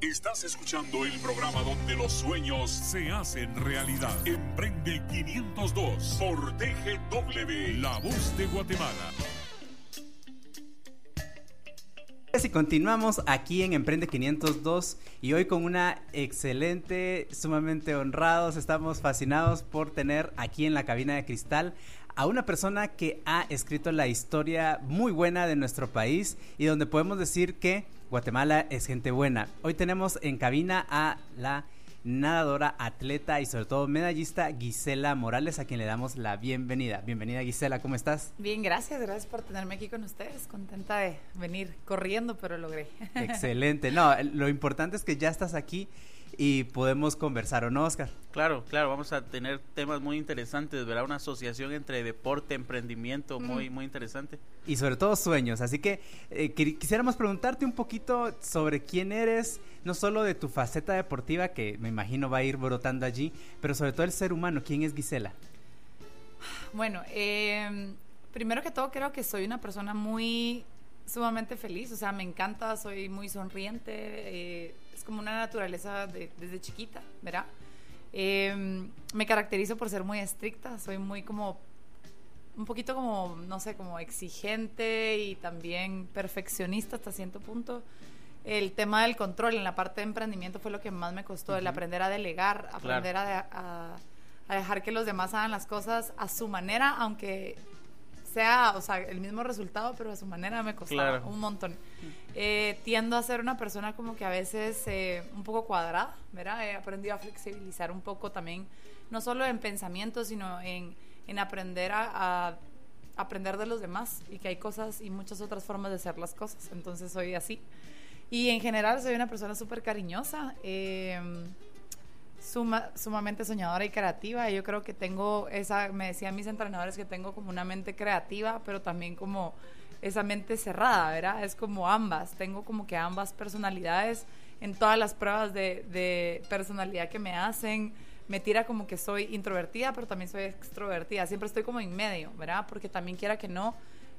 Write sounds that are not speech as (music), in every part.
Estás escuchando el programa donde los sueños se hacen realidad. Emprende 502 por TGW, La Voz de Guatemala. Y continuamos aquí en Emprende 502 y hoy con una excelente, sumamente honrados, estamos fascinados por tener aquí en la cabina de cristal a una persona que ha escrito la historia muy buena de nuestro país y donde podemos decir que Guatemala es gente buena. Hoy tenemos en cabina a la nadadora, atleta y sobre todo medallista Gisela Morales, a quien le damos la bienvenida. Bienvenida Gisela, ¿cómo estás? Bien, gracias, gracias por tenerme aquí con ustedes. Contenta de venir corriendo, pero logré. (laughs) Excelente. No, lo importante es que ya estás aquí y podemos conversar, ¿o no, Oscar? Claro, claro, vamos a tener temas muy interesantes, ¿verdad? Una asociación entre deporte, emprendimiento, muy, muy interesante. Y sobre todo sueños, así que eh, quisiéramos preguntarte un poquito sobre quién eres, no solo de tu faceta deportiva, que me imagino va a ir brotando allí, pero sobre todo el ser humano, ¿quién es Gisela? Bueno, eh, primero que todo creo que soy una persona muy sumamente feliz, o sea, me encanta, soy muy sonriente, eh, como una naturaleza desde chiquita, ¿verdad? Em, me caracterizo por ser muy estricta, soy muy como, un poquito como, no sé, como exigente y también perfeccionista hasta cierto punto. El tema del control en la parte de emprendimiento fue lo que más me costó, el aprender a delegar, aprender a, a dejar que los demás hagan las cosas a su manera, aunque sea, o sea, el mismo resultado, pero de su manera me costaba un montón. Eh, tiendo a ser una persona como que a veces eh, un poco cuadrada, ¿verdad? He aprendido a flexibilizar un poco también, no solo en pensamiento, sino en, en aprender a, aprender de los demás y que hay cosas y muchas otras formas de hacer las cosas. Entonces soy así. Y en general soy una persona súper cariñosa. Eh, sumamente soñadora y creativa. Yo creo que tengo esa, me decían mis entrenadores que tengo como una mente creativa, pero también como esa mente cerrada, ¿verdad? Es como ambas, tengo como que ambas personalidades en todas las pruebas de, de personalidad que me hacen. Me tira como que soy introvertida, pero también soy extrovertida. Siempre estoy como en medio, ¿verdad? Porque también quiera que no,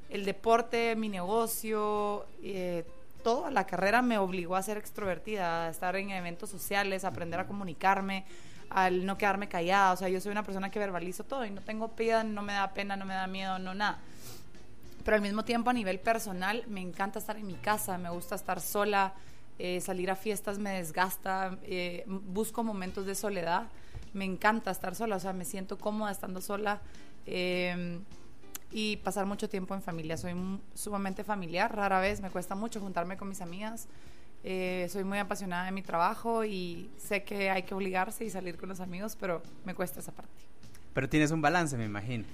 el deporte, mi negocio, eh, toda la carrera me obligó a ser extrovertida, a estar en eventos sociales, a aprender a comunicarme, al no quedarme callada. O sea, yo soy una persona que verbalizo todo y no tengo pena, no me da pena, no me da miedo, no nada. Pero al mismo tiempo, a nivel personal, me encanta estar en mi casa, me gusta estar sola, eh, salir a fiestas me desgasta, eh, busco momentos de soledad. Me encanta estar sola, o sea, me siento cómoda estando sola. Eh, y pasar mucho tiempo en familia. Soy sumamente familiar, rara vez me cuesta mucho juntarme con mis amigas. Eh, soy muy apasionada de mi trabajo y sé que hay que obligarse y salir con los amigos, pero me cuesta esa parte. Pero tienes un balance, me imagino.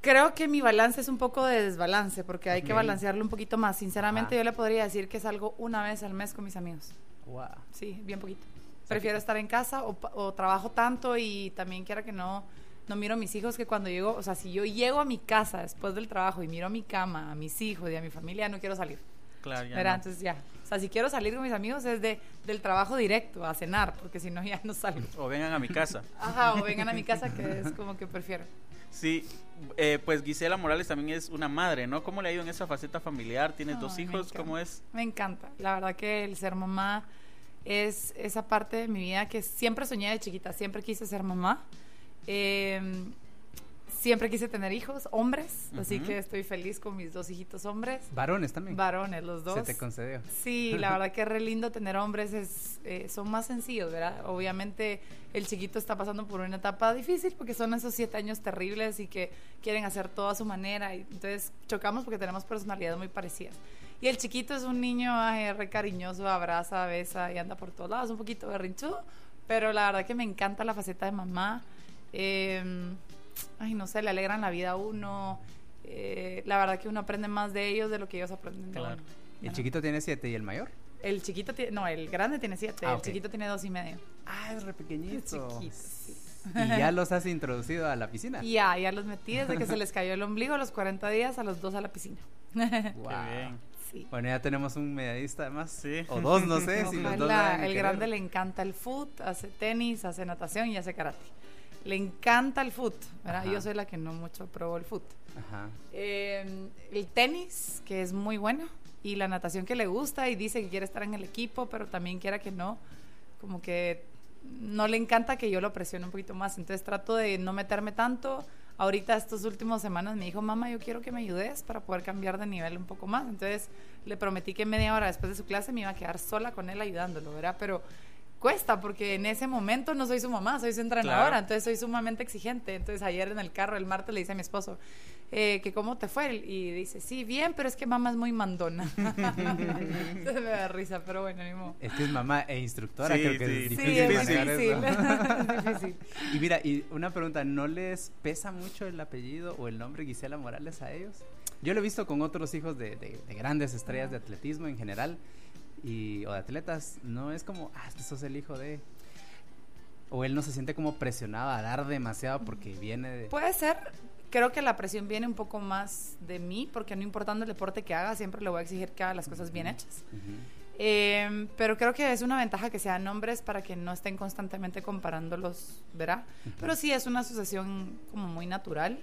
Creo que mi balance es un poco de desbalance, porque hay que balancearlo un poquito más. Sinceramente, yo le podría decir que salgo una vez al mes con mis amigos. Wow. Sí, bien poquito. Prefiero estar en casa o, o trabajo tanto y también quiera que no no miro a mis hijos que cuando llego, o sea, si yo llego a mi casa después del trabajo y miro a mi cama, a mis hijos y a mi familia, no quiero salir. Claro, ya. Entonces ya. O sea, si quiero salir con mis amigos es de, del trabajo directo, a cenar, porque si no ya no salgo. O vengan a mi casa. Ajá, o vengan a mi casa, que es como que prefiero. Sí, eh, pues Gisela Morales también es una madre, ¿no? ¿Cómo le ha ido en esa faceta familiar? ¿Tienes dos hijos? ¿Cómo es? Me encanta. La verdad que el ser mamá es esa parte de mi vida que siempre soñé de chiquita, siempre quise ser mamá. Eh, siempre quise tener hijos, hombres, así que estoy feliz con mis dos hijitos hombres. Varones también. Varones, los dos. Se te concedió. Sí, la verdad que es re lindo tener hombres, es, eh, son más sencillos, ¿verdad? Obviamente el chiquito está pasando por una etapa difícil porque son esos siete años terribles y que quieren hacer todo a su manera y entonces chocamos porque tenemos personalidades muy parecidas. Y el chiquito es un niño re cariñoso, abraza, besa y anda por todos lados, un poquito berrinchudo, pero la verdad que me encanta la faceta de mamá eh, ay, no sé, le alegran la vida a uno. Eh, la verdad que uno aprende más de ellos de lo que ellos aprenden de uno. ¿El chiquito tiene siete y el mayor? El chiquito tiene, no, el grande tiene siete, ah, el chiquito tiene dos y medio. Ah, es re pequeñito. ¿Y ya (laughs) los has introducido a la piscina? Ya, ya los metí desde que se les cayó el ombligo a los 40 días a los dos a la piscina. (laughs) wow. bien. Sí. Bueno, ya tenemos un medallista además. Sí. O dos, no (laughs) sé. si los dos el grande le encanta el foot, hace tenis, hace natación y hace karate le encanta el foot, ¿verdad? Yo soy la que no mucho probó el foot. Ajá. Em, el tenis, que es muy bueno. y la natación que le gusta y dice que quiere estar en el equipo, pero también quiera que no, como que no le encanta que yo lo presione un poquito más. Entonces trato de no meterme tanto. Ahorita estas últimas semanas me dijo, mamá, yo quiero que me ayudes para poder cambiar de nivel un poco más. Entonces le prometí que media hora después de su clase me iba a quedar sola con él ayudándolo, ¿verdad? Pero cuesta porque en ese momento no soy su mamá, soy su entrenadora, entonces soy sumamente exigente. Entonces ayer en el carro, el martes, le dice a mi esposo eh, que cómo te fue y dice, sí, bien, pero es que mamá es muy mandona. (laughs) entonces me da risa, pero bueno, ni Es que es mamá e instructora, creo que es difícil. Sí, (laughs) es difícil. y mira, y una pregunta, ¿no les pesa mucho el apellido o el nombre Gisela Morales a ellos? Yo lo he visto con otros hijos de, de, de grandes estrellas de atletismo en general y, o de atletas, no es como, ah, es que sos el hijo de... O él no se siente como presionado a dar demasiado porque viene de... Puede ser, creo que la presión viene un poco más de mí, porque no importando el deporte que haga, siempre le voy a exigir que haga las cosas bien hechas. Em, pero creo que es una ventaja que sean hombres para que no estén constantemente comparándolos, ¿verdad? Pero sí es una asociación como muy natural.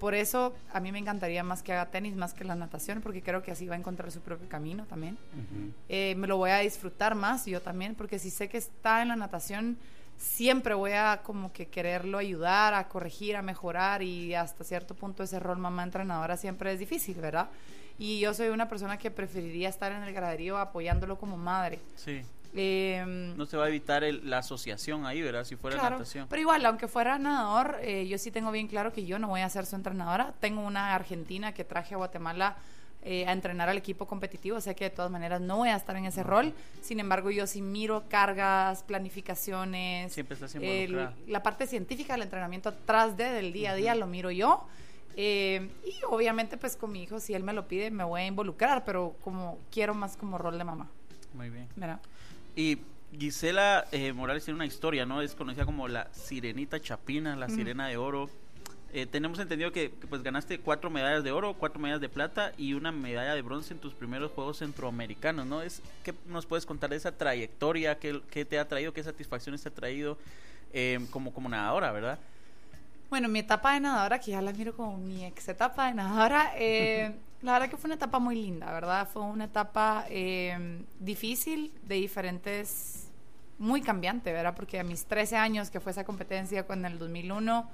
Por eso a mí me encantaría más que haga tenis, más que la natación, porque creo que así va a encontrar su propio camino también. Eh, me lo voy a disfrutar más yo también, porque si sé que está en la natación, siempre voy a como que quererlo ayudar, a corregir, a mejorar y hasta cierto punto ese rol mamá entrenadora siempre es difícil, ¿verdad? Y yo soy una persona que preferiría estar en el graderío apoyándolo como madre. Sí. Em, no se va a evitar la asociación ahí, ¿verdad? Si fuera natación. Pero igual, aunque fuera nadador, eh, yo sí tengo bien claro que yo no voy a ser su entrenadora. Tengo una argentina que traje a Guatemala eh, a entrenar al equipo competitivo, sé que de todas maneras no voy a estar en ese rol. Sin embargo, yo sí miro cargas, planificaciones. Siempre estás La parte científica del entrenamiento atrás de, del día a día, lo miro yo. Eh, y obviamente, pues con mi hijo, si él me lo pide, me voy a involucrar, pero como quiero más como rol de mamá. Muy bien. ¿verdad? Y Gisela eh, Morales tiene una historia, ¿no? Es conocida como la Sirenita Chapina, la Sirena de Oro. Eh, tenemos entendido que, pues ganaste cuatro medallas de oro, cuatro medallas de plata y una medalla de bronce en tus primeros Juegos Centroamericanos, ¿no? Es, ¿Qué nos puedes contar de esa trayectoria? ¿Qué, qué te ha traído? ¿Qué satisfacciones te ha traído eh, como, como nadadora, verdad? Bueno, mi etapa de nadadora, que ya la miro como mi ex etapa de nadadora, eh, (laughs) la verdad que fue una etapa muy linda, ¿verdad? Fue una etapa eh, difícil, de diferentes, muy cambiante, ¿verdad? Porque a mis 13 años, que fue esa competencia con el 2001,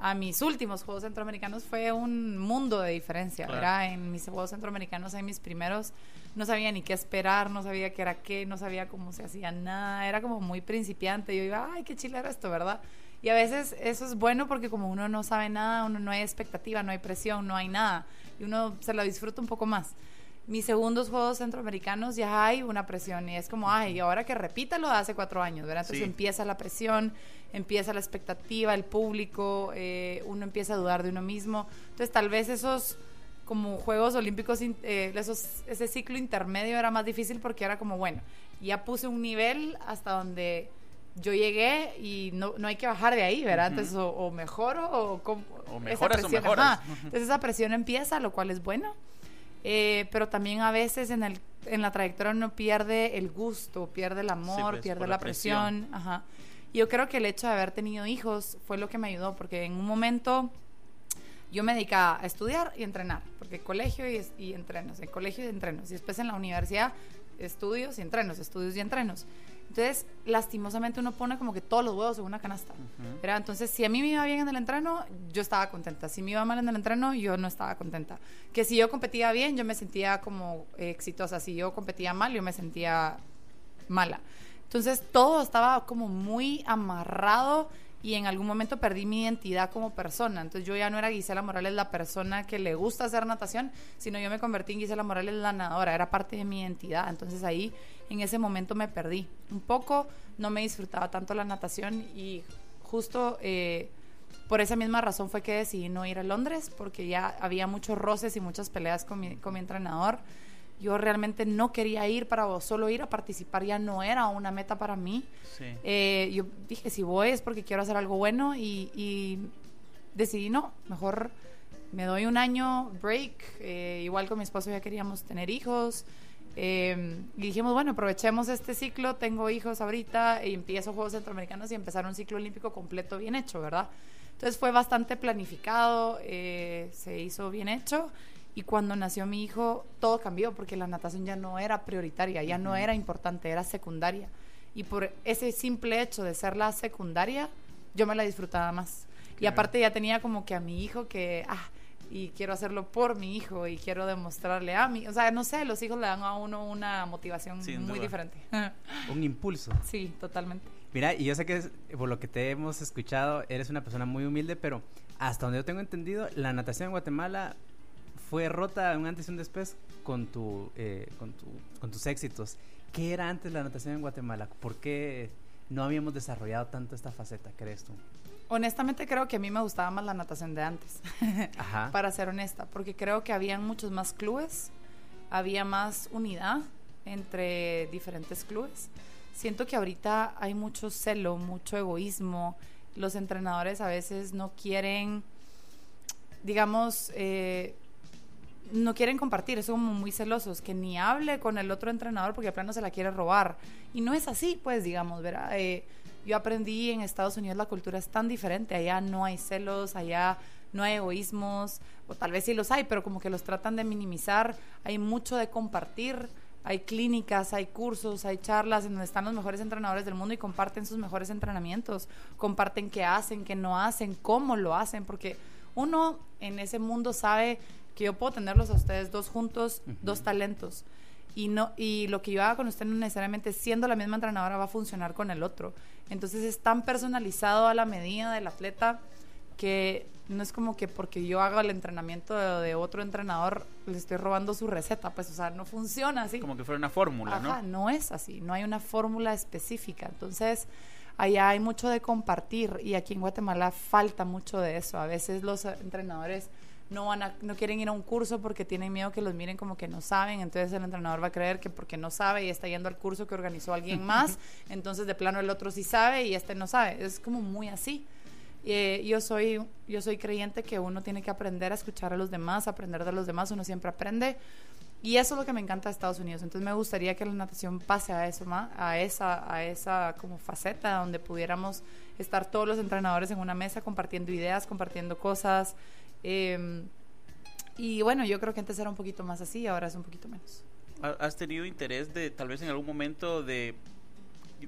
a mis últimos Juegos Centroamericanos fue un mundo de diferencia, ¿verdad? En mis Juegos Centroamericanos, en mis primeros, no sabía ni qué esperar, no sabía qué era qué, no sabía cómo se hacía nada, era como muy principiante. Yo iba, ay, qué chile era esto, ¿verdad? Y a veces eso es bueno porque como uno no sabe nada, uno no hay expectativa, no hay presión, no hay nada. Y uno se lo disfruta un poco más. Mis segundos Juegos Centroamericanos ya hay una presión y es como, ay, y ahora que repita lo de hace cuatro años, ¿verdad? Entonces empieza la presión, empieza la expectativa, el público, eh, uno empieza a dudar de uno mismo. Entonces tal vez esos como Juegos Olímpicos, eh, esos, ese ciclo intermedio era más difícil porque era como, bueno, ya puse un nivel hasta donde yo llegué y no, no hay que bajar de ahí, ¿verdad? Entonces, o, mejoro o, o, mejoras o mejoras. Entonces, esa presión empieza, lo cual es bueno. Eh, pero también a veces en, el, en la trayectoria uno pierde el gusto, pierde el amor, pues, pierde la, presión. Ajá. Yo creo que el hecho de haber tenido hijos fue lo que me ayudó, porque en un momento yo me dedicaba a estudiar y entrenar, porque colegio y, y entrenos, en colegio y entrenos, y después en la universidad estudios y entrenos, estudios y entrenos. Entonces, lastimosamente uno pone como que todos los huevos en una canasta. Entonces, si a mí me iba bien en el entreno, yo estaba contenta. Si me iba mal en el entreno, yo no estaba contenta. Que si yo competía bien, yo me sentía como exitosa. Si yo competía mal, yo me sentía mala. Entonces, todo estaba como muy amarrado y en algún momento perdí mi identidad como persona. Entonces yo ya no era Gisela Morales la persona que le gusta hacer natación, sino yo me convertí en Gisela Morales la nadadora, era parte de mi identidad. Entonces ahí en ese momento me perdí. Un poco no me disfrutaba tanto la natación y justo eh, por esa misma razón fue que decidí no ir a Londres, porque ya había muchos roces y muchas peleas con mi, con mi entrenador yo realmente no quería ir para solo ir a participar, ya no era una meta para mí. Eh, yo dije, si voy es porque quiero hacer algo bueno y, decidí no, mejor me doy un año break, eh, igual con mi esposo ya queríamos tener hijos. Eh, y dijimos, bueno, aprovechemos este ciclo, tengo hijos ahorita y empiezo Juegos Centroamericanos y empezar un ciclo olímpico completo bien hecho, ¿verdad? Entonces fue bastante planificado, se hizo bien hecho Y cuando nació mi hijo, todo cambió porque la natación ya no era prioritaria, ya no era importante, era secundaria. Y por ese simple hecho de ser la secundaria, yo me la disfrutaba más. Y aparte ya tenía como que a mi hijo que, ah, y quiero hacerlo por mi hijo y quiero demostrarle a mí. O sea, no sé, los hijos le dan a uno una motivación muy diferente. (laughs) Un impulso. Sí, totalmente. Mira, y yo sé que por lo que te hemos escuchado, eres una persona muy humilde, pero hasta donde yo tengo entendido, la natación en Guatemala fue rota un antes y un después con, tu, eh, con, tu, con tus éxitos. ¿Qué era antes la natación en Guatemala? ¿Por qué no habíamos desarrollado tanto esta faceta, crees tú? Honestamente creo que a mí me gustaba más la natación de antes, (laughs) Ajá. para ser honesta, porque creo que habían muchos más clubes, había más unidad entre diferentes clubes. Siento que ahorita hay mucho celo, mucho egoísmo, los entrenadores a veces no quieren, digamos, eh, no quieren compartir, son muy celosos, que ni hable con el otro entrenador porque de plano se la quiere robar. Y no es así, pues, digamos, ¿verdad? Eh, yo aprendí en Estados Unidos la cultura es tan diferente, allá no hay celos, allá no hay egoísmos, o tal vez sí los hay, pero como que los tratan de minimizar, hay mucho de compartir, hay clínicas, hay cursos, hay charlas en donde están los mejores entrenadores del mundo y comparten sus mejores entrenamientos, comparten qué hacen, qué no hacen, cómo lo hacen, porque uno en ese mundo sabe que yo puedo tenerlos a ustedes dos juntos, dos talentos. Y no y lo que yo haga con usted no necesariamente siendo la misma entrenadora va a funcionar con el otro. Entonces es tan personalizado a la medida del atleta que no es como que porque yo haga el entrenamiento de, otro entrenador le estoy robando su receta, pues o sea, no funciona así. Como que fuera una fórmula, Ajá, ¿no? no es así, no hay una fórmula específica. Entonces, allá hay mucho de compartir y aquí en Guatemala falta mucho de eso. A veces los entrenadores no van a, no quieren ir a un curso porque tienen miedo que los miren como que no saben, entonces el entrenador va a creer que porque no sabe y está yendo al curso que organizó alguien (laughs) más, entonces de plano el otro sí sabe y este no sabe, es como muy así. Eh, yo soy yo soy creyente que uno tiene que aprender a escuchar a los demás, aprender de los demás, uno siempre aprende. Y eso es lo que me encanta de Estados Unidos. Entonces me gustaría que la natación pase a eso, más, a esa, a esa como faceta donde pudiéramos estar todos los entrenadores en una mesa compartiendo ideas, compartiendo cosas, Em, y bueno, yo creo que antes era un poquito más así, ahora es un poquito menos. ¿Has tenido interés de tal vez en algún momento de,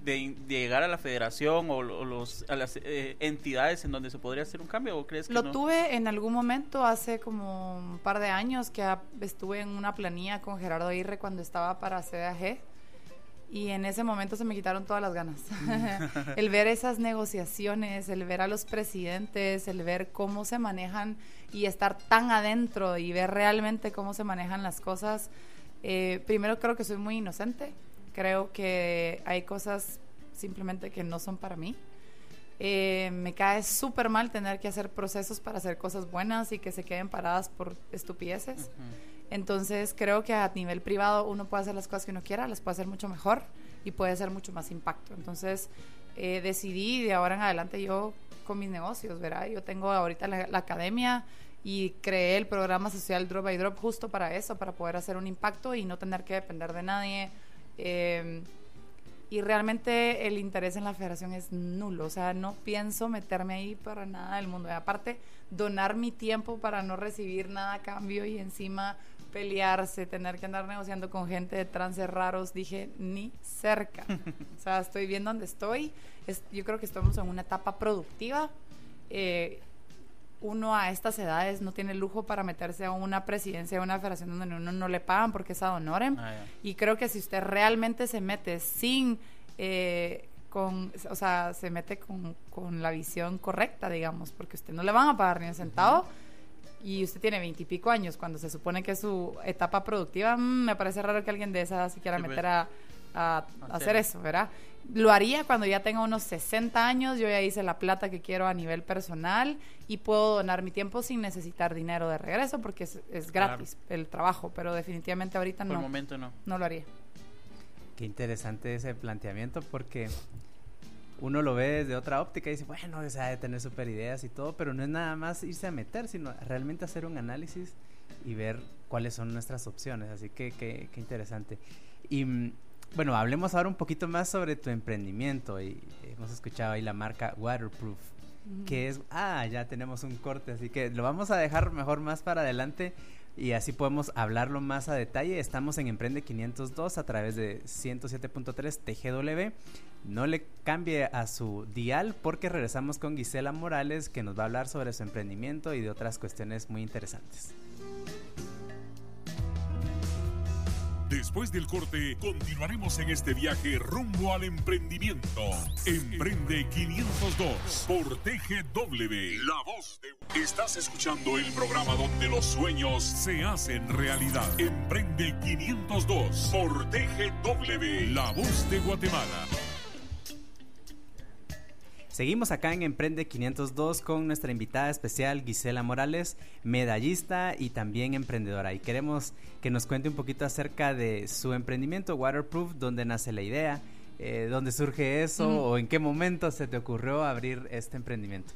de, llegar a la federación o, los, a las eh, entidades en donde se podría hacer un cambio o crees que Lo tuve en algún momento hace como un par de años que estuve en una planilla con Gerardo Aguirre cuando estaba para CDAG y en ese momento se me quitaron todas las ganas. (laughs) el ver esas negociaciones, el ver a los presidentes, el ver cómo se manejan y estar tan adentro y ver realmente cómo se manejan las cosas. Eh, primero creo que soy muy inocente, creo que hay cosas simplemente que no son para mí. Eh, me cae súper mal tener que hacer procesos para hacer cosas buenas y que se queden paradas por estupideces. Entonces creo que a nivel privado uno puede hacer las cosas que uno quiera, las puede hacer mucho mejor y puede hacer mucho más impacto. Entonces eh, decidí de ahora en adelante yo con mis negocios, ¿verdad? Yo tengo ahorita la, academia y creé el programa social Drop by Drop justo para eso, para poder hacer un impacto y no tener que depender de nadie. Eh, y realmente el interés en la federación es nulo, o sea, no pienso meterme ahí para nada del mundo. Y aparte, donar mi tiempo para no recibir nada a cambio y encima pelearse, tener que andar negociando con gente de trances raros, dije, ni cerca. (laughs) o sea, estoy bien donde estoy. yo creo que estamos en una etapa productiva. Eh, uno a estas edades no tiene lujo para meterse a una presidencia de una federación donde uno no le pagan porque es ad honorem. Ah, y creo que si usted realmente se mete sin... Eh, con, o sea, se mete con, con, la visión correcta, digamos, porque usted no le van a pagar ni un centavo y usted tiene veintipico años cuando se supone que es su etapa productiva, mm, me parece raro que alguien de esa se quiera pues. meter a, hacer eso, ¿verdad? Lo haría cuando ya tenga unos 60 años, yo ya hice la plata que quiero a nivel personal y puedo donar mi tiempo sin necesitar dinero de regreso porque es, gratis el trabajo, pero definitivamente ahorita no. Por el momento no. No lo haría. Qué interesante ese planteamiento porque uno lo ve desde otra óptica y dice, bueno, o de tener super ideas y todo, pero no es nada más irse a meter, sino realmente hacer un análisis y ver cuáles son nuestras opciones. Así que qué interesante. Y mm, bueno, hablemos ahora un poquito más sobre tu emprendimiento. Y hemos escuchado ahí la marca Waterproof, que es, ah, ya tenemos un corte, así que lo vamos a dejar mejor más para adelante. y así podemos hablarlo más a detalle. Estamos en Emprende 502 a través de 107.3 TGW. No le cambie a su dial porque regresamos con Gisela Morales que nos va a hablar sobre su emprendimiento y de otras cuestiones muy interesantes. Después del corte, continuaremos en este viaje rumbo al emprendimiento. Emprende 502 por TGW. La voz de... Estás escuchando el programa donde los sueños se hacen realidad. Emprende 502 por TGW. La voz de Guatemala. Seguimos acá en Emprende 502 con nuestra invitada especial Gisela Morales, medallista y también emprendedora. Y queremos que nos cuente un poquito acerca de su emprendimiento Waterproof, dónde nace la idea, eh, dónde surge eso o en qué momento se te ocurrió abrir este emprendimiento.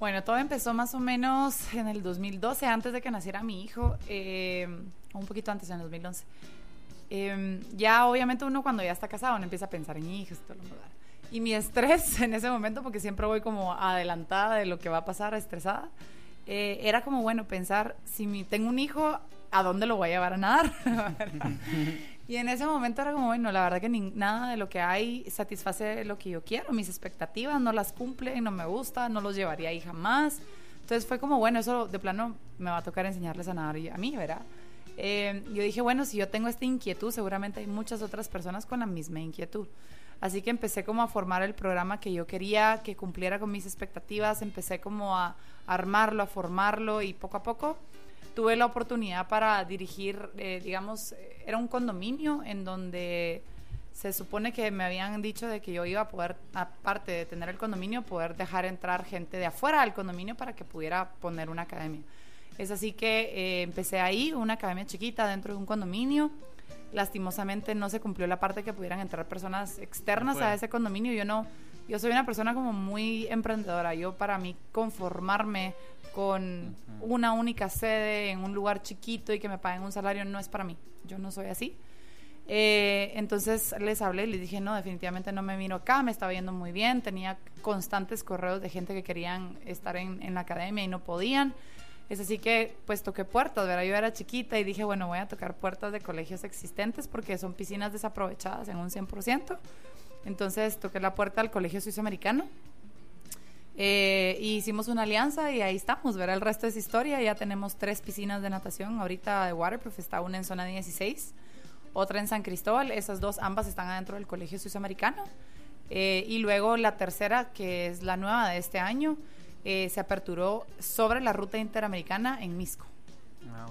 Bueno, todo empezó más o menos en el 2012, antes de que naciera mi hijo, eh, un poquito antes, en el 2011. Em, ya obviamente uno cuando ya está casado no empieza a pensar en hijos y todo lo demás. Y mi estrés (laughs) en ese momento, porque siempre voy como adelantada de lo que va a pasar, estresada, eh, era como, bueno, pensar, si mi, tengo un hijo, ¿a dónde lo voy a llevar a nadar? (laughs) y en ese momento era como, bueno, la verdad que nada de lo que hay satisface lo que yo quiero, mis expectativas no las cumple, no me gusta, no los llevaría ahí jamás. Entonces fue como, bueno, eso de plano me va a tocar enseñarles a nadar a mí, ¿verdad? Eh, yo dije, bueno, si yo tengo esta inquietud, seguramente hay muchas otras personas con la misma inquietud. Así que empecé como a formar el programa que yo quería, que cumpliera con mis expectativas, empecé como a armarlo, a formarlo y poco a poco tuve la oportunidad para dirigir, eh, digamos, era un condominio en donde se supone que me habían dicho de que yo iba a poder, aparte de tener el condominio, poder dejar entrar gente de afuera del condominio para que pudiera poner una academia. Es así que eh, empecé ahí, una academia chiquita dentro de un condominio lastimosamente no se cumplió la parte que pudieran entrar personas externas a ese condominio. Yo no, yo soy una persona como muy emprendedora. Yo para mí conformarme con una única sede en un lugar chiquito y que me paguen un salario no es para mí. Yo no soy así. Eh, entonces les hablé y les dije, no, definitivamente no me vino acá, me estaba yendo muy bien, tenía constantes correos de gente que querían estar en, en la academia y no podían. Es así que pues toqué puertas, ¿verdad? Yo era chiquita y dije, bueno, voy a tocar puertas de colegios existentes porque son piscinas desaprovechadas en un 100%. Entonces toqué la puerta al Colegio Suizoamericano. Eh, y hicimos una alianza y ahí estamos, ¿verdad? El resto es historia. Ya tenemos tres piscinas de natación. Ahorita de Waterproof está una en zona 16, otra en San Cristóbal. Esas dos, ambas están adentro del Colegio Suizoamericano. Eh, y luego la tercera, que es la nueva de este año, eh, se aperturó sobre la ruta interamericana en Misco. Ah,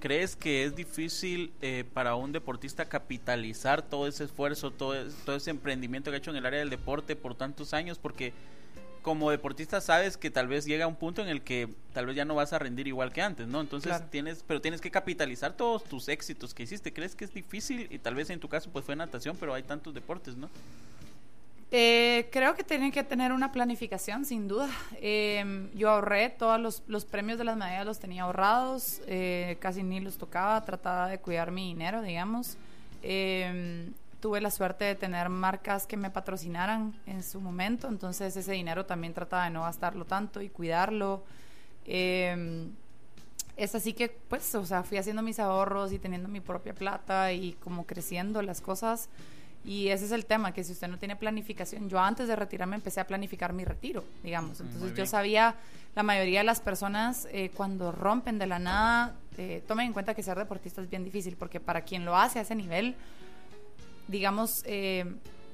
¿Crees que es difícil eh, para un deportista capitalizar todo ese esfuerzo, todo, todo ese emprendimiento que ha hecho en el área del deporte por tantos años? Porque como deportista sabes que tal vez llega un punto en el que tal vez ya no vas a rendir igual que antes, ¿no? Entonces tienes, pero tienes que capitalizar todos tus éxitos que hiciste. ¿Crees que es difícil? Y tal vez en tu caso pues fue natación, pero hay tantos deportes, ¿no? Eh, creo que tienen que tener una planificación, sin duda. Em, yo ahorré todos los, premios de las medallas, los tenía ahorrados, eh, casi ni los tocaba, trataba de cuidar mi dinero, digamos. Em, tuve la suerte de tener marcas que me patrocinaran en su momento, entonces ese dinero también trataba de no gastarlo tanto y cuidarlo. Es así que, pues, o sea, fui haciendo mis ahorros y teniendo mi propia plata y como creciendo las cosas. Y ese es el tema, que si usted no tiene planificación, yo antes de retirarme empecé a planificar mi retiro, digamos. Entonces yo sabía, la mayoría de las personas eh, cuando rompen de la nada, eh, tomen en cuenta que ser deportista es bien difícil, porque para quien lo hace a ese nivel, digamos, eh,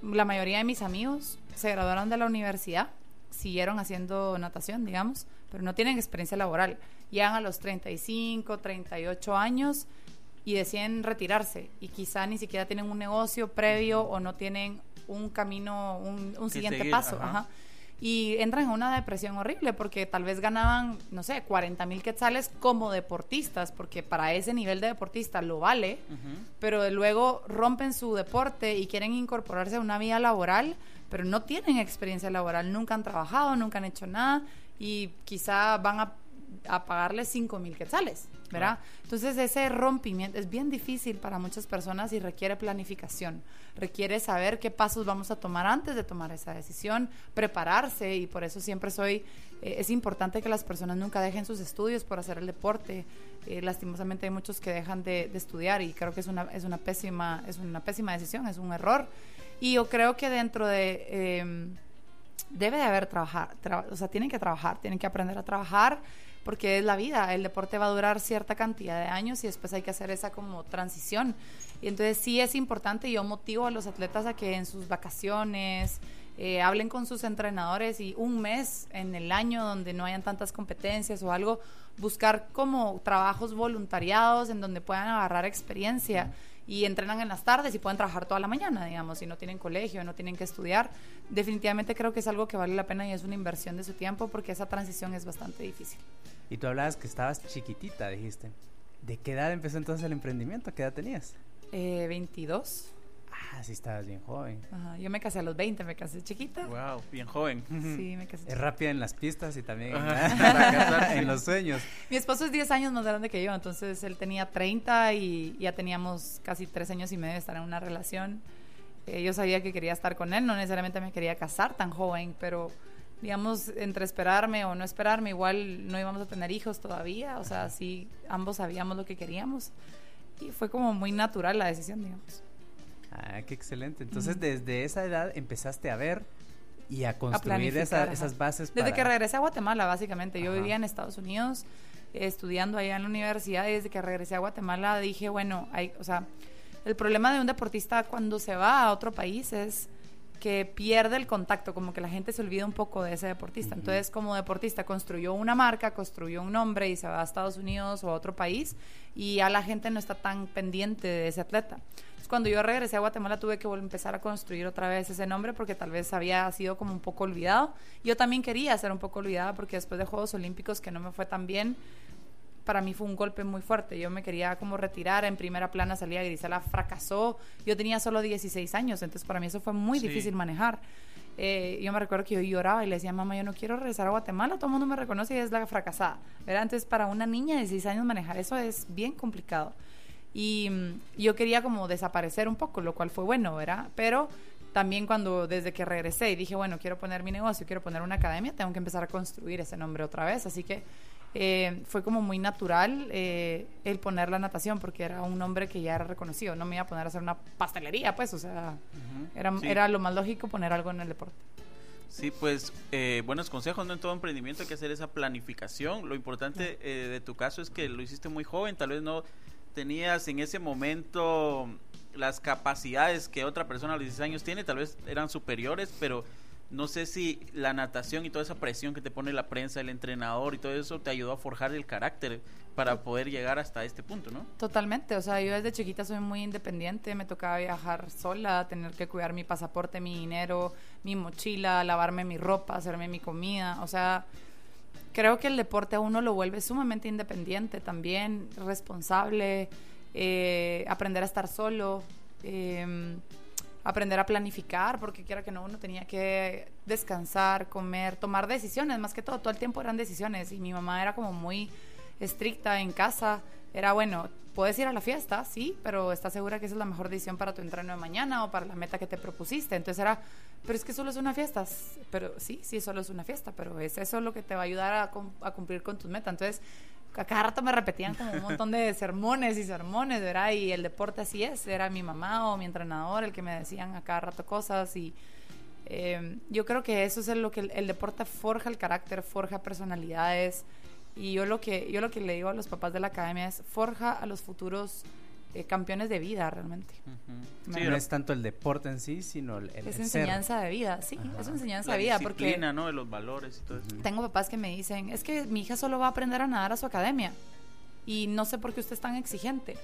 la mayoría de mis amigos se graduaron de la universidad, siguieron haciendo natación, digamos, pero no tienen experiencia laboral. Llegan a los 35, 38 años y deciden retirarse y quizá ni siquiera tienen un negocio previo o no tienen un camino, un, siguiente paso. Y entran en una depresión horrible porque tal vez ganaban, no sé, 40 mil quetzales como deportistas, porque para ese nivel de deportista lo vale, pero luego rompen su deporte y quieren incorporarse a una vida laboral, pero no tienen experiencia laboral, nunca han trabajado, nunca han hecho nada y quizá van a, a pagarles 5 mil quetzales. ¿Verdad? Entonces ese rompimiento es bien difícil para muchas personas y requiere planificación, requiere saber qué pasos vamos a tomar antes de tomar esa decisión, prepararse y por eso siempre soy, eh, es importante que las personas nunca dejen sus estudios por hacer el deporte, Eh, lastimosamente hay muchos que dejan de, estudiar y creo que es una, es una pésima, es una pésima decisión, es un error. Y yo creo que dentro de em, debe de haber trabajar, o sea, tienen que trabajar, tienen que aprender a trabajar porque es la vida, el deporte va a durar cierta cantidad de años y después hay que hacer esa como transición. Y entonces sí es importante, yo motivo a los atletas a que en sus vacaciones eh, hablen con sus entrenadores y un mes en el año donde no hayan tantas competencias o algo, buscar como trabajos voluntariados en donde puedan agarrar experiencia y entrenan en las tardes y pueden trabajar toda la mañana, digamos, si no tienen colegio, no tienen que estudiar. Definitivamente creo que es algo que vale la pena y es una inversión de su tiempo porque esa transición es bastante difícil. Y tú hablabas que estabas chiquitita, dijiste. ¿De qué edad empezó entonces el emprendimiento? ¿Qué edad tenías? Eh, 22. Ah, sí, estabas bien joven. Ajá, yo me casé a los 20, me casé chiquita. Wow, bien joven. Sí, me casé. Es rápida en las pistas y también (laughs) en los sueños. Mi esposo es 10 años más grande que yo, entonces él tenía 30 y ya teníamos casi 3 años y medio de estar en una relación. Eh, yo sabía que quería estar con él, no necesariamente me quería casar tan joven, pero digamos, entre esperarme o no esperarme, igual no íbamos a tener hijos todavía, o sea, sí, ambos sabíamos lo que queríamos y fue como muy natural la decisión, digamos. Ah, qué excelente. Entonces, desde esa edad empezaste a ver y a construir esas bases. Desde que regresé a Guatemala, básicamente. Yo vivía en Estados Unidos, estudiando allá en la universidad, y desde que regresé a Guatemala dije, bueno, hay, o sea, el problema de un deportista cuando se va a otro país es que pierde el contacto, como que la gente se olvida un poco de ese deportista. Entonces, como deportista, construyó una marca, construyó un nombre y se va a Estados Unidos o a otro país y a la gente no está tan pendiente de ese atleta cuando yo regresé a Guatemala tuve que empezar a construir otra vez ese nombre porque tal vez había sido como un poco olvidado. Yo también quería ser un poco olvidada porque después de Juegos Olímpicos que no me fue tan bien, para mí fue un golpe muy fuerte. Yo me quería como retirar, en primera plana salía Grisela, fracasó. Yo tenía solo 16 años, entonces para mí eso fue muy difícil manejar. Eh, yo me recuerdo que yo lloraba y le decía, mamá, yo no quiero regresar a Guatemala, todo el mundo me reconoce y es la fracasada. ¿verdad? Entonces para una niña de 16 años manejar eso es bien complicado. Y mm, yo quería como desaparecer un poco, lo cual fue bueno, ¿verdad? Pero también cuando desde que regresé y dije, bueno, quiero poner mi negocio, quiero poner una academia, tengo que empezar a construir ese nombre otra vez. Así que eh, fue como muy natural eh, el poner la natación porque era un nombre que ya era reconocido. No me iba a poner a hacer una pastelería, pues, o sea, era, era lo más lógico poner algo en el deporte. Sí, pues eh, buenos consejos, ¿no? En todo emprendimiento hay que hacer esa planificación. Lo importante de tu caso es que lo hiciste muy joven, tal vez no tenías en ese momento las capacidades que otra persona a los 16 años tiene, tal vez eran superiores, pero no sé si la natación y toda esa presión que te pone la prensa, el entrenador y todo eso te ayudó a forjar el carácter para poder llegar hasta este punto, ¿no? Totalmente, o sea, yo desde chiquita soy muy independiente, me tocaba viajar sola, tener que cuidar mi pasaporte, mi dinero, mi mochila, lavarme mi ropa, hacerme mi comida, o sea, creo que el deporte a uno lo vuelve sumamente independiente también, responsable, eh, aprender a estar solo, em, aprender a planificar, porque quiera que no, uno tenía que descansar, comer, tomar decisiones, más que todo, todo el tiempo eran decisiones y mi mamá era como muy estricta en casa, era bueno, puedes ir a la fiesta, sí, pero estás segura que esa es la mejor decisión para tu entreno de mañana o para la meta que te propusiste. Entonces era, pero es que solo es una fiesta. Pero sí, sí, solo es una fiesta, pero es eso lo que te va a ayudar a, a cumplir con tus metas. Entonces, a cada rato me repetían como un montón de sermones y sermones, ¿verdad? Y el deporte así es, era mi mamá o mi entrenador el que me decían a cada rato cosas y eh, yo creo que eso es lo que el deporte forja el carácter, forja personalidades, y yo lo que yo lo que le digo a los papás de la academia es forja a los futuros eh, campeones de vida realmente. no es tanto el deporte en sí, sino el, es enseñanza de vida, sí, es enseñanza de vida porque ¿no? de los valores y todo eso. Tengo papás que me dicen, "Es que mi hija solo va a aprender a nadar a su academia y no sé por qué usted es tan exigente."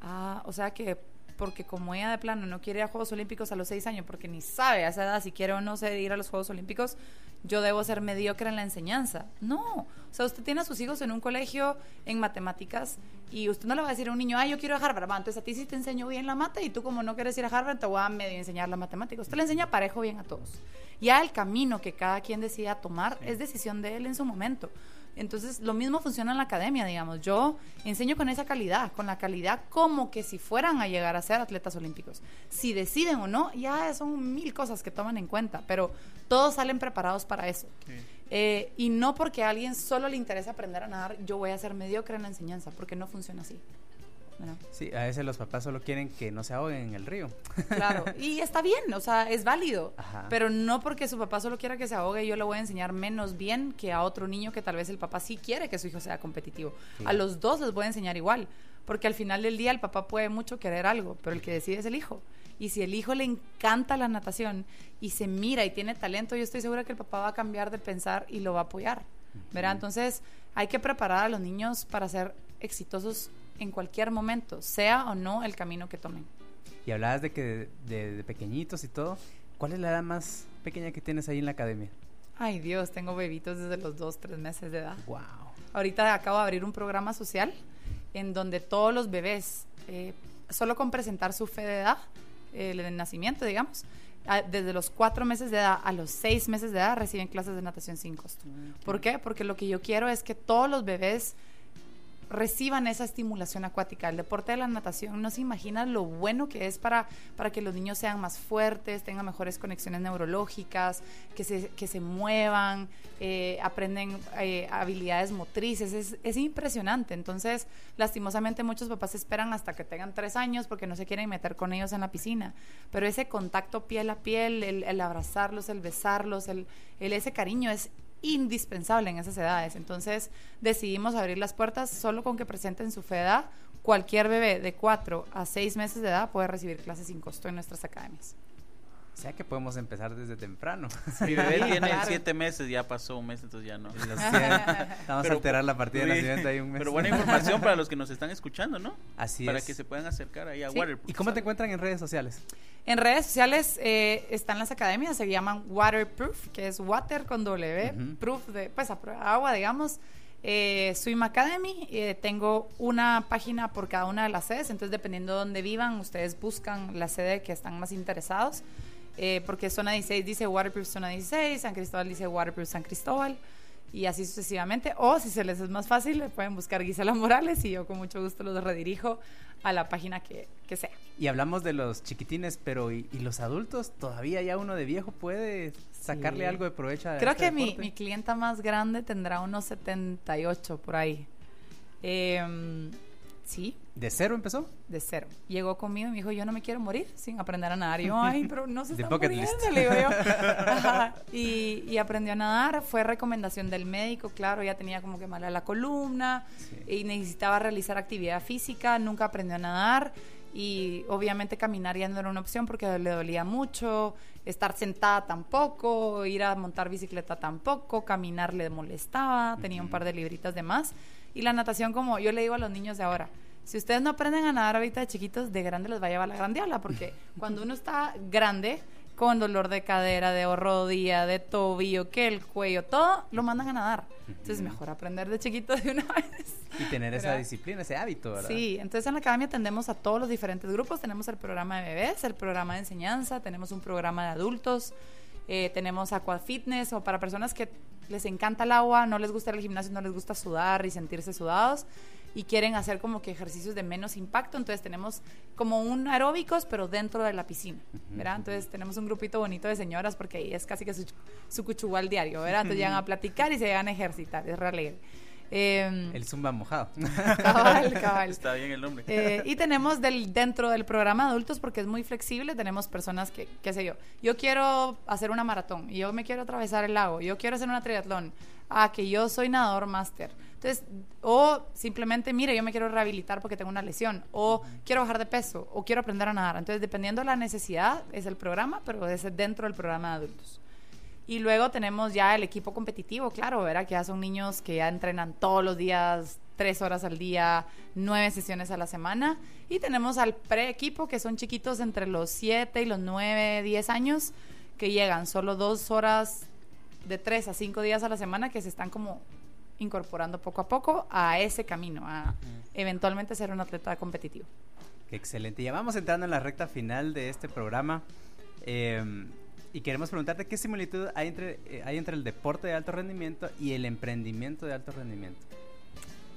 Ah, o sea que porque como ella de plano no quiere ir a Juegos Olímpicos a los seis años, porque ni sabe a esa edad si quiere o no sé ir a los Juegos Olímpicos, yo debo ser mediocre en la enseñanza. No, o sea, usted tiene a sus hijos en un colegio en matemáticas y usted no le va a decir a un niño, ah, yo quiero ir a Harvard, entonces a ti sí te enseño bien la mate y tú como no quieres ir a Harvard te voy a medio enseñar la matemática. Usted le enseña parejo bien a todos. Ya el camino que cada quien decida tomar es decisión de él en su momento. Entonces, lo mismo funciona en la academia, digamos. Yo enseño con esa calidad, con la calidad como que si fueran a llegar a ser atletas olímpicos. Si deciden o no, ya son mil cosas que toman en cuenta, pero todos salen preparados para eso. Eh, y no porque a alguien solo le interesa aprender a nadar, yo voy a ser mediocre en la enseñanza, porque no funciona así. ¿Verdad? Sí, a veces los papás solo quieren que no se ahoguen en el río. Claro, y está bien, o sea, es válido, Ajá. pero no porque su papá solo quiera que se ahogue, yo le voy a enseñar menos bien que a otro niño que tal vez el papá sí quiere que su hijo sea competitivo. Sí. A los dos les voy a enseñar igual, porque al final del día el papá puede mucho querer algo, pero el que decide es el hijo. Y si el hijo le encanta la natación y se mira y tiene talento, yo estoy segura que el papá va a cambiar de pensar y lo va a apoyar. ¿verdad? Entonces hay que preparar a los niños para ser exitosos en cualquier momento, sea o no el camino que tomen. Y hablabas de que de, de- pequeñitos y todo. ¿Cuál es la edad más pequeña que tienes ahí en la academia? Ay Dios, tengo bebitos desde los dos, tres meses de edad. Wow. Ahorita acabo de abrir un programa social en donde todos los bebés, eh, solo con presentar su fe de edad, eh, de nacimiento, digamos, a- desde los cuatro meses de edad a los seis meses de edad reciben clases de natación sin costo. ¿Por qué? Porque lo que yo quiero es que todos los bebés reciban esa estimulación acuática. El deporte de la natación no se imagina lo bueno que es para, para que los niños sean más fuertes, tengan mejores conexiones neurológicas, que se, que se muevan, eh, aprenden eh, habilidades motrices. Es, es impresionante. Entonces, lastimosamente muchos papás esperan hasta que tengan tres años porque no se quieren meter con ellos en la piscina. Pero ese contacto piel a piel, el, el abrazarlos, el besarlos, el, el ese cariño es indispensable en esas edades. Entonces decidimos abrir las puertas solo con que presenten su fe de edad. Cualquier bebé de 4 a 6 meses de edad puede recibir clases sin costo en nuestras academias. O sea que podemos empezar desde temprano. Mi bebé tiene claro. siete meses, ya pasó un mes, entonces ya no. Vamos Pero- a alterar la partida de nacimiento ahí un mes. Pero buena información para los que nos están escuchando, ¿no? Así para es. que se puedan acercar ahí a Sí. Waterproof. ¿Y cómo te encuentran en redes sociales? En redes sociales eh, están las academias, se llaman Waterproof, que es water con W, proof de pues a prueba de agua, digamos. Eh, Swim Academy, eh, tengo una página por cada una de las sedes, entonces dependiendo de dónde vivan, ustedes buscan la sede que están más interesados, eh, porque zona 16 dice Waterproof zona 16, San Cristóbal dice Waterproof San Cristóbal, y así sucesivamente. O si se les es más fácil, le pueden buscar Gisela Morales y yo con mucho gusto los redirijo a la página que, que sea. Y hablamos de los chiquitines, pero ¿y, y los adultos? ¿Todavía ya uno de viejo puede sacarle Sí. algo de provecho a Creo este que mi, mi clienta más grande tendrá unos 78 por ahí. Em, sí, ¿De cero empezó? de cero. Llegó conmigo y me dijo, yo no me quiero morir sin aprender a nadar. Y yo, (laughs) ay, pero no se está muriendo, list. le digo yo. (laughs) Ajá. Y, y aprendió a nadar. Fue recomendación del médico, claro, ya tenía como que mala la columna Sí. y necesitaba realizar actividad física. Nunca aprendió a nadar. Y obviamente caminar ya no era una opción porque le dolía mucho, estar sentada tampoco, ir a montar bicicleta tampoco, caminar le molestaba, tenía un par de libritas de más. Y la natación, como yo le digo a los niños de ahora, si ustedes no aprenden a nadar ahorita de chiquitos, de grande les va a llevar la grandiola, porque (laughs) cuando uno está grande, con dolor de cadera, de rodilla, de tobillo, que el cuello, todo, lo mandan a nadar. Entonces, mejor aprender de chiquito de una (laughs) vez. Y tener esa disciplina, ese hábito, ¿verdad? Sí, entonces en la academia atendemos a todos los diferentes grupos. Tenemos el programa de bebés, el programa de enseñanza, tenemos un programa de adultos, eh, tenemos aqua fitness o para personas que les encanta el agua, no les gusta el gimnasio, no les gusta sudar y sentirse sudados y quieren hacer como que ejercicios de menos impacto. Entonces tenemos como un aeróbicos, pero dentro de la piscina, ¿verdad? Entonces tenemos un grupito bonito de señoras porque ahí es casi que su, su cuchubal diario, ¿verdad? Entonces llegan a platicar y se llegan a ejercitar, es re alegre. Em, El zumba mojado. cabal, cabal. Está bien el nombre. Eh, y tenemos del, dentro del programa de adultos, porque es muy flexible, tenemos personas que, qué sé yo, yo quiero hacer una maratón, y yo me quiero atravesar el lago, yo quiero hacer una triatlón, ah, que yo soy nadador máster. Entonces, o simplemente, mire, yo me quiero rehabilitar porque tengo una lesión, o quiero bajar de peso, o quiero aprender a nadar. Entonces, dependiendo de la necesidad, es el programa, pero es dentro del programa de adultos. Y luego tenemos ya el equipo competitivo, claro, ¿verdad? Que ya son niños que ya entrenan todos los días, tres horas al día, nueve sesiones a la semana. Y tenemos al pre-equipo, que son chiquitos entre los siete y los nueve, diez años, que llegan solo dos horas de tres a cinco días a la semana, que se están como incorporando poco a poco a ese camino, a eventualmente ser un atleta competitivo. Excelente. Ya vamos entrando en la recta final de este programa. eh, y queremos preguntarte qué similitud hay entre, eh, hay entre el deporte de alto rendimiento y el emprendimiento de alto rendimiento.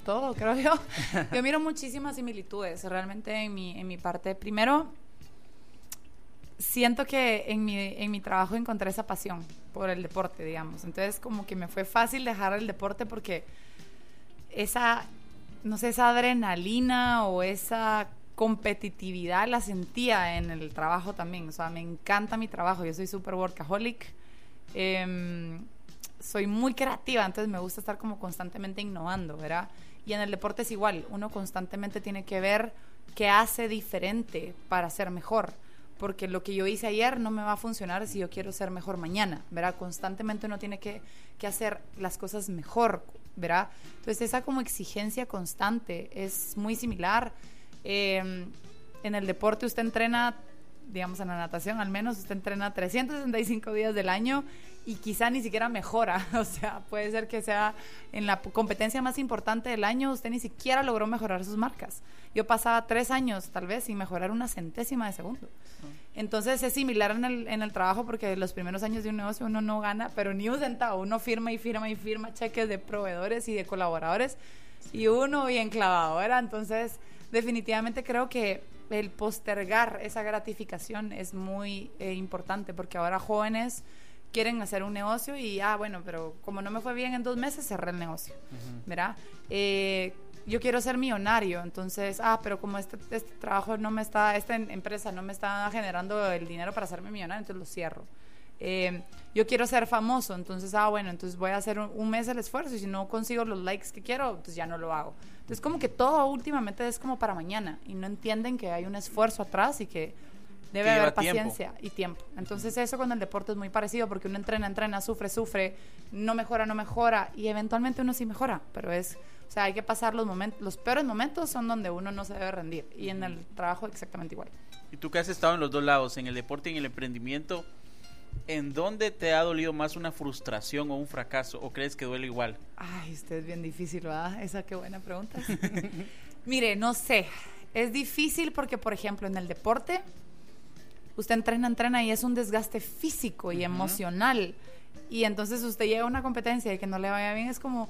todo, creo yo. (laughs) Yo miro muchísimas similitudes realmente en mi, en mi parte. Primero, siento que en mi, en mi trabajo encontré esa pasión por el deporte, digamos. Entonces, como que me fue fácil dejar el deporte porque esa, no sé, esa adrenalina o esa competitividad la sentía en el trabajo también. O sea, me encanta mi trabajo. Yo soy súper workaholic. Em, soy muy creativa, entonces me gusta estar como constantemente innovando, ¿verdad? Y en el deporte es igual. Uno constantemente tiene que ver qué hace diferente para ser mejor. Porque lo que yo hice ayer no me va a funcionar si yo quiero ser mejor mañana, ¿verdad? Constantemente uno tiene que, que hacer las cosas mejor, ¿verdad? Entonces esa como exigencia constante es muy similar Em, en el deporte usted entrena, digamos en la natación al menos, usted entrena 365 días del año y quizá ni siquiera mejora. (laughs) O sea, puede ser que sea en la competencia más importante del año, usted ni siquiera logró mejorar sus marcas. Yo pasaba tres años tal vez sin mejorar una centésima de segundo. Entonces es similar en el, en el trabajo porque los primeros años de un negocio uno no gana, pero ni un centavo, uno firma y firma y firma cheques de proveedores y de colaboradores y uno bien clavado, ¿verdad? Entonces definitivamente creo que el postergar esa gratificación es muy eh, importante porque ahora jóvenes quieren hacer un negocio y, ah, bueno, pero como no me fue bien en dos meses, cerré el negocio, ¿verdad? Eh, yo quiero ser millonario, entonces, ah, pero como este, este trabajo no me está, esta empresa no me está generando el dinero para hacerme millonario, entonces lo cierro. Eh, yo quiero ser famoso, entonces, ah, bueno, entonces voy a hacer un, mes el esfuerzo y si no consigo los likes que quiero, pues ya no lo hago. Entonces, como que todo últimamente es como para mañana y no entienden que hay un esfuerzo atrás y que debe haber paciencia y tiempo. Entonces, eso con el deporte es muy parecido porque uno entrena, entrena, sufre, sufre, no mejora, no mejora y eventualmente uno sí mejora, pero es, o sea, hay que pasar los momentos, los peores momentos son donde uno no se debe rendir y en el trabajo exactamente igual. Y tú que has estado en los dos lados, en el deporte y en el emprendimiento, ¿en dónde te ha dolido más una frustración o un fracaso? ¿O crees que duele igual? Ay, usted es bien difícil, ¿verdad? Esa qué buena pregunta. (laughs) Mire, no sé. Es difícil porque, por ejemplo, en el deporte, usted entrena, entrena y es un desgaste físico y emocional. Y entonces usted llega a una competencia y que no le vaya bien, es como,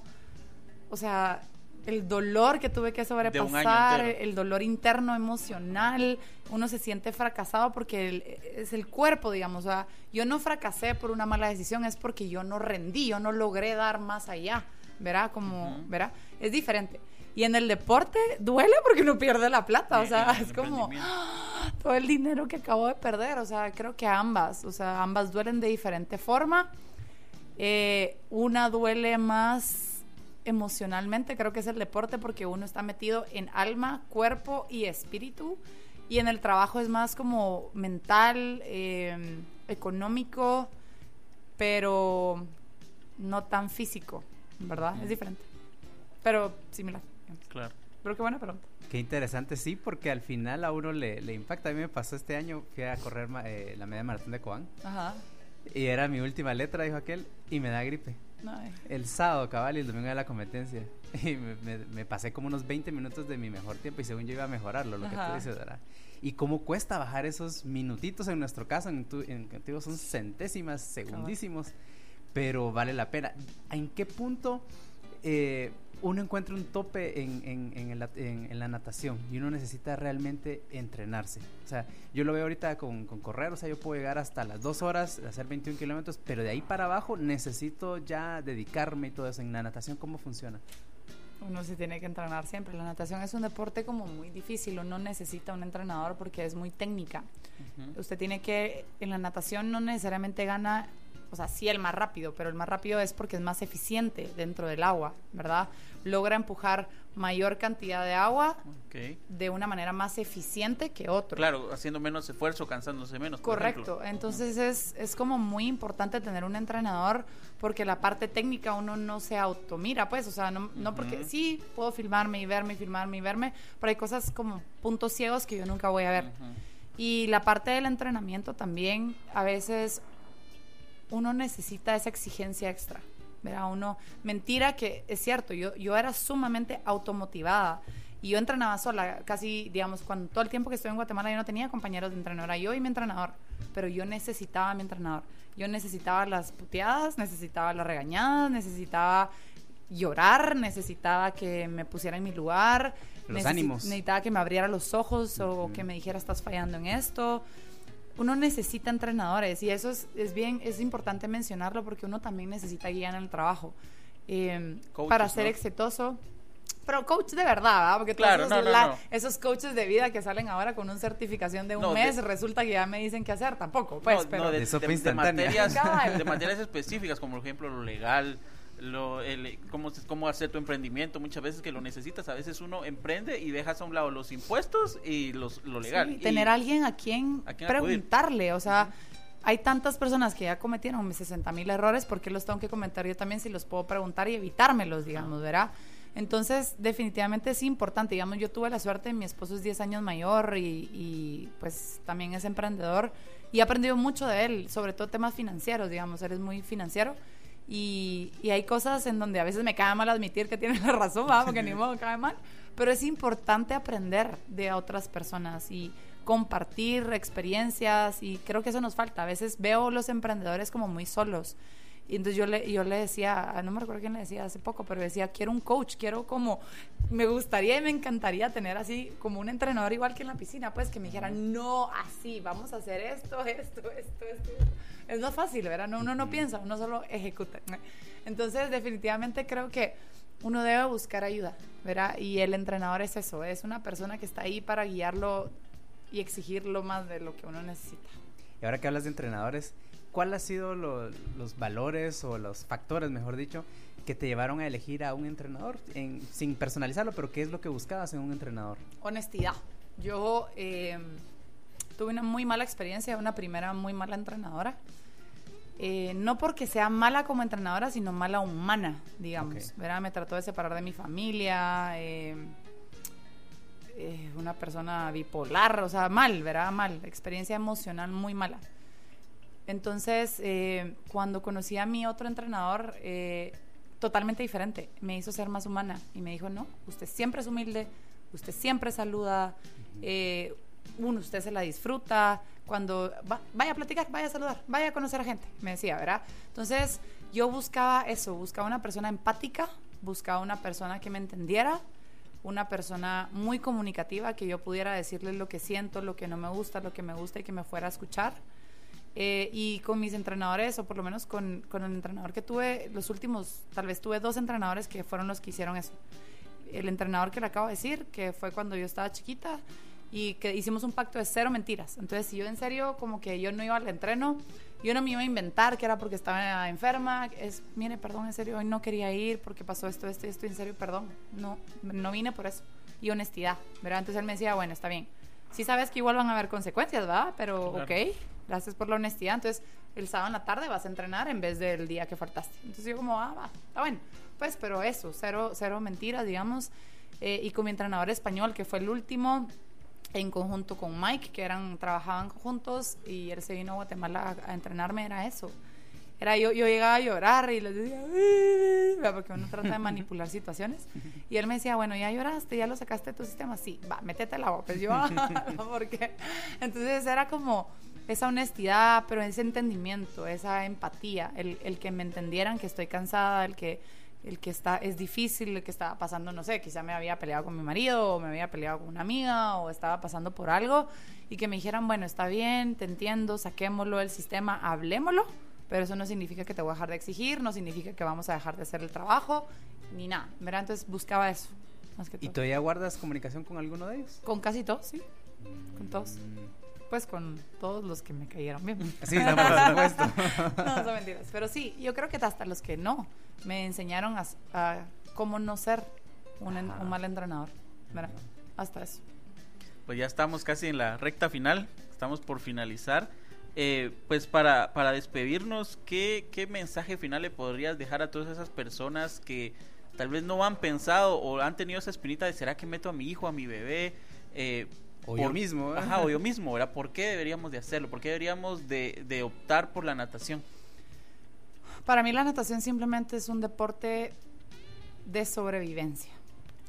o sea, el dolor que tuve que sobrepasar, el dolor interno emocional, uno se siente fracasado porque es el cuerpo, digamos, o sea, yo no fracasé por una mala decisión, es porque yo no rendí, yo no logré dar más allá, ¿verdad? Como, ¿verdad? Es diferente. Y en el deporte duele porque uno pierde la plata, o sea, es como ¡ah! todo el dinero que acabo de perder, o sea, creo que ambas, o sea, ambas duelen de diferente forma. Eh, una duele más emocionalmente creo que es el deporte porque uno está metido en alma, cuerpo y espíritu y en el trabajo es más como mental, em, económico, pero no tan físico, ¿verdad? Es diferente, pero similar. Claro. Pero qué buena pregunta. Qué interesante, sí, porque al final a uno le, le impacta. A mí me pasó este año, fui a correr eh, la media maratón de Coan. Ajá. Y era mi última letra, dijo aquel, y me da gripe. El sábado, cabal, y el domingo de la competencia. (laughs) Y me, pasé como unos 20 minutos de mi mejor tiempo y según yo iba a mejorarlo, lo que tú dices, ¿verdad? Y cómo cuesta bajar esos minutitos en nuestro caso, en, tu, en contigo son centésimas, segundísimos, pero vale la pena. ¿En qué punto eh, uno encuentra un tope en, en, la natación y uno necesita realmente entrenarse. O sea, yo lo veo ahorita con, correr, o sea, yo puedo llegar hasta las dos horas, hacer 21 kilómetros, pero de ahí para abajo necesito ya dedicarme y todo eso. En la natación, ¿cómo funciona? Uno se tiene que entrenar siempre. La natación es un deporte como muy difícil. Uno necesita un entrenador porque es muy técnica. Usted tiene que, en la natación no necesariamente gana o sea, sí el más rápido, pero el más rápido es porque es más eficiente dentro del agua, ¿verdad? Logra empujar mayor cantidad de agua de una manera más eficiente que otro. Claro, haciendo menos esfuerzo, cansándose menos. Correcto, entonces es, es como muy importante tener un entrenador porque la parte técnica uno no se automira, pues, o sea, no, no porque sí puedo filmarme y verme, filmarme y verme, pero hay cosas como puntos ciegos que yo nunca voy a ver. Y la parte del entrenamiento también, a veces uno necesita esa exigencia extra. ¿verdad? Uno, mentira que es cierto, yo, yo era sumamente automotivada y yo entrenaba sola, casi, digamos, cuando todo el tiempo que estuve en Guatemala yo no tenía compañeros de entrenador, era yo y mi entrenador, pero yo necesitaba a mi entrenador. Yo necesitaba las puteadas, necesitaba las regañadas, necesitaba llorar, necesitaba que me pusiera en mi lugar, los ánimos. necesitaba que me abriera los ojos o que me dijera estás fallando en esto uno necesita entrenadores y eso es, es, bien, es importante mencionarlo porque uno también necesita guía en el trabajo. Eh, para ser exitoso, pero coach de verdad, ¿verdad? Porque claro, todos no, esos, no, no. esos coaches de vida que salen ahora con una certificación de un No, mes, de- resulta que ya me dicen qué hacer, tampoco, pues, No, pero no, de, Eso fue de- de instantánea. materias, (laughs) Cabal. de materias específicas, como por ejemplo lo legal, lo, el- cómo, cómo hacer tu emprendimiento, muchas veces que lo necesitas, a veces uno emprende y dejas a un lado los impuestos y los, lo legal. Sí, Y- tener a alguien a quien, a quien acudir. preguntarle, o sea, hay tantas personas que ya cometieron mis 60 mil errores, ¿por qué los tengo que comentar yo también si los puedo preguntar y evitármelos, digamos, ¿verdad? Entonces, definitivamente es importante, digamos, yo tuve la suerte, mi esposo es 10 años mayor y, y, pues también es emprendedor y he aprendido mucho de él, sobre todo temas financieros, digamos, él es muy financiero. Y, y hay cosas en donde a veces me cae mal admitir que tiene la razón, ¿verdad? porque ni modo cae mal. Pero es importante aprender de otras personas y compartir experiencias y creo que eso nos falta. A veces veo los emprendedores como muy solos. Y entonces yo le, yo le decía, no me recuerdo quién le decía hace poco, pero decía, quiero un coach, quiero como, me gustaría y me encantaría tener así como un entrenador igual que en la piscina, pues que me dijera, no, así, vamos a hacer esto, esto, esto, esto. Es más fácil, ¿verdad? No, uno no piensa, uno solo ejecuta. Entonces, definitivamente creo que uno debe buscar ayuda, ¿verdad? Y el entrenador es eso, es una persona que está ahí para guiarlo y exigirlo más de lo que uno necesita. Y ahora que hablas de entrenadores, ¿cuál ha sido lo- los valores o los factores, mejor dicho, que te llevaron a elegir a un entrenador? En- sin personalizarlo, pero ¿qué es lo que buscabas en un entrenador? Honestidad. Yo eh, tuve una muy mala experiencia, una primera muy mala entrenadora. Eh, no porque sea mala como entrenadora, sino mala humana, digamos. Ok. ¿verdad? Me trató de separar de mi familia, eh, eh, una persona bipolar, o sea, mal, ¿verdad? Mal, experiencia emocional muy mala. Entonces, eh, cuando conocí a mi otro entrenador, totalmente diferente, me hizo ser más humana y me dijo, no, usted siempre es humilde, usted siempre saluda, eh, uno, usted se la disfruta, cuando va- vaya a platicar, vaya a saludar, vaya a conocer a gente, me decía, ¿verdad? Entonces, yo buscaba eso, buscaba una persona empática, buscaba una persona que me entendiera, una persona muy comunicativa, que yo pudiera decirle lo que siento, lo que no me gusta, lo que me gusta y que me fuera a escuchar. Eh, y con mis entrenadores, o por lo menos con, con el entrenador que tuve, los últimos, tal vez tuve dos entrenadores que fueron los que hicieron eso. El entrenador que le acabo de decir, que fue cuando yo estaba chiquita, y que hicimos un pacto de cero mentiras. Entonces, si yo en serio, como que yo no iba al entreno, yo no me iba a inventar que era porque estaba enferma, es, mire, perdón, en serio, hoy no quería ir porque pasó esto, esto y esto, en serio, perdón, no, no vine por eso. Y honestidad, ¿verdad? Entonces él me decía, bueno, está bien. Sí sabes que igual van a haber consecuencias, ¿verdad? Pero, Claro. ok, gracias por la honestidad. Entonces, el sábado en la tarde vas a entrenar en vez del día que faltaste. Entonces yo como, ah, va, está bueno. Pues, pero eso, cero, cero mentiras, digamos. Eh, y con mi entrenador español, que fue el último, en conjunto con Mike, que eran, trabajaban juntos, y él se vino a Guatemala a, entrenarme, era eso. Era yo, yo llegaba a llorar y les decía, porque uno trata de manipular situaciones. Y él me decía, bueno, ya lloraste, ya lo sacaste de tu sistema. Sí, va, métete la. Pues (laughs) yo, porque. Entonces era como esa honestidad, pero ese entendimiento, esa empatía, el, el que me entendieran que estoy cansada, el que el que está es difícil, el que estaba pasando, no sé, quizá me había peleado con mi marido o me había peleado con una amiga o estaba pasando por algo y que me dijeran, bueno, está bien, te entiendo, saquémoslo del sistema, hablémoslo, pero eso no significa que te voy a dejar de exigir, no significa que vamos a dejar de hacer el trabajo, ni nada, ¿verdad? Entonces buscaba eso, más que ¿Y todo. todavía guardas comunicación con alguno de ellos? Con casi todos, sí, con todos. Pues con todos los que me cayeron bien. Sí, no, por supuesto. (laughs) no, son mentiras. Pero sí, yo creo que hasta los que no me enseñaron a, a cómo no ser un, en- Ajá. un mal entrenador. ¿verdad? Hasta eso. Pues ya estamos casi en la recta final, estamos por finalizar. Eh, pues para, para despedirnos, ¿qué, ¿qué mensaje final le podrías dejar a todas esas personas que tal vez no han pensado o han tenido esa espinita de ¿será que meto a mi hijo, a mi bebé? Eh, O yo mismo, ¿eh? Ajá, o yo (laughs) mismo, ¿verdad? ¿Por qué deberíamos de hacerlo? ¿Por qué deberíamos de, de optar por la natación? Para mí la natación simplemente es un deporte de sobrevivencia.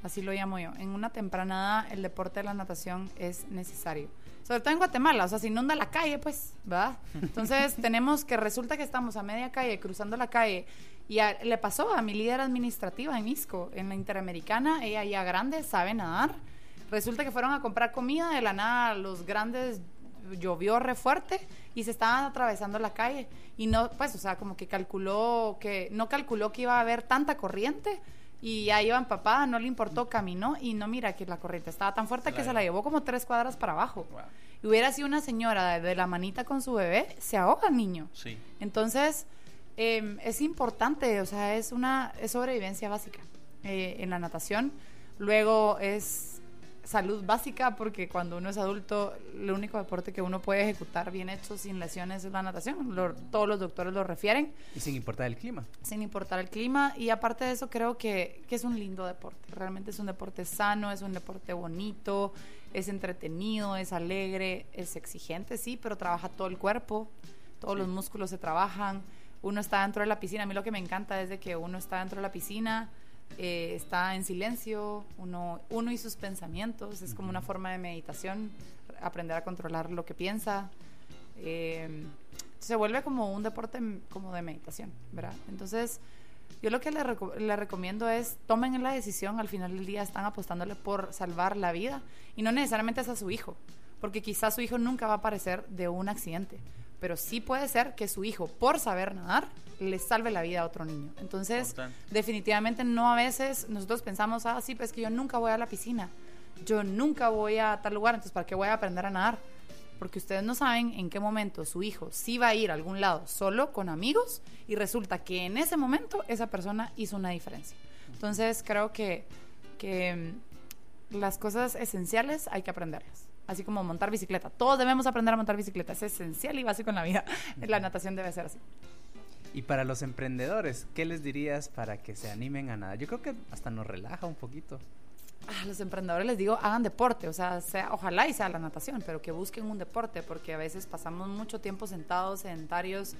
Así lo llamo yo. En una temprana edad el deporte de la natación es necesario. Sobre todo en Guatemala, o sea, se inunda la calle, pues, ¿verdad? (laughs) Entonces tenemos que resulta que estamos a media calle, cruzando la calle, y a- le pasó a mi líder administrativa en ISCO, en la Interamericana, ella ya grande, sabe nadar. Resulta que fueron a comprar comida de la nada, los grandes llovió re fuerte y se estaban atravesando la calle y no, pues, o sea, como que calculó que, no calculó que iba a haber tanta corriente y ahí iba empapada, no le importó, caminó y no mira que la corriente estaba tan fuerte que se la llevó como tres cuadras para abajo. Y hubiera sido una señora de, la manita con su bebé, se ahoga el niño. Sí. Entonces, em, es importante, o sea, es una es sobrevivencia básica eh, en la natación. Luego es salud básica porque cuando uno es adulto, el único deporte que uno puede ejecutar bien hecho sin lesiones es la natación. todos los doctores lo refieren. Y sin importar el clima. Sin importar el clima. Y aparte de eso, creo que, que es un lindo deporte. Realmente es un deporte sano, es un deporte bonito, es entretenido, es alegre, es exigente, sí, pero trabaja todo el cuerpo, todos los músculos se trabajan. Uno está dentro de la piscina. A mí lo que me encanta es de que uno está dentro de la piscina eh, está en silencio, uno, uno y sus pensamientos, es como una forma de meditación, aprender a controlar lo que piensa. Eh, se vuelve como un deporte como de meditación, ¿verdad? Entonces, yo lo que le, le, recomiendo es tomen la decisión, al final del día están apostándole por salvar la vida y no necesariamente es a su hijo, porque quizás su hijo nunca va a aparecer de un accidente, pero sí puede ser que su hijo, por saber nadar, le salve la vida a otro niño. Entonces, definitivamente no a veces nosotros pensamos, ah, sí, pues que yo nunca voy a la piscina, yo nunca voy a tal lugar, entonces ¿para qué voy a aprender a nadar? Porque ustedes no saben en qué momento su hijo sí va a ir a algún lado solo con amigos y resulta que en ese momento esa persona hizo una diferencia. Entonces, creo que, que mm, las cosas esenciales hay que aprenderlas así como montar bicicleta. Todos debemos aprender a montar bicicleta, es esencial y básico en la vida. (laughs) La natación debe ser así. Y para los emprendedores, ¿qué les dirías para que se animen a nada? Yo creo que hasta nos relaja un poquito. A los emprendedores les digo, hagan deporte, o sea, sea, ojalá y sea la natación, pero que busquen un deporte, porque a veces pasamos mucho tiempo sentados, sedentarios,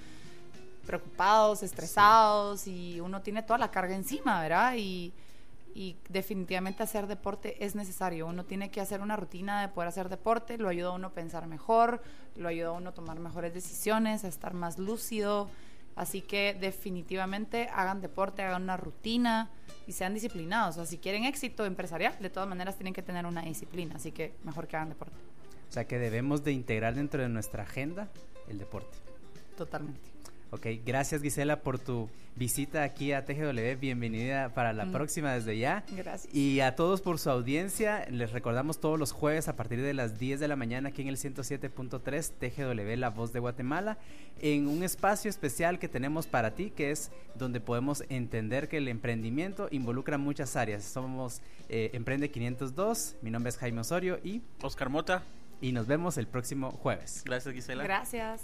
preocupados, estresados, y uno tiene toda la carga encima, ¿verdad? Y, y definitivamente hacer deporte es necesario. Uno tiene que hacer una rutina de poder hacer deporte, lo ayuda a uno a pensar mejor, lo ayuda a uno a tomar mejores decisiones, a estar más lúcido. Así que definitivamente hagan deporte, hagan una rutina y sean disciplinados. O sea, si quieren éxito empresarial, de todas maneras tienen que tener una disciplina. Así que mejor que hagan deporte. O sea, que debemos de integrar dentro de nuestra agenda el deporte. Totalmente. Ok, gracias Gisela por tu visita aquí a TGW. Bienvenida para la mm. próxima desde ya. Gracias. Y a todos por su audiencia. Les recordamos todos los jueves a partir de las 10 de la mañana aquí en el 107.3 TGW, La Voz de Guatemala, en un espacio especial que tenemos para ti, que es donde podemos entender que el emprendimiento involucra muchas áreas. Somos eh, Emprende 502. Mi nombre es Jaime Osorio y Oscar Mota. Y nos vemos el próximo jueves. Gracias, Gisela. Gracias.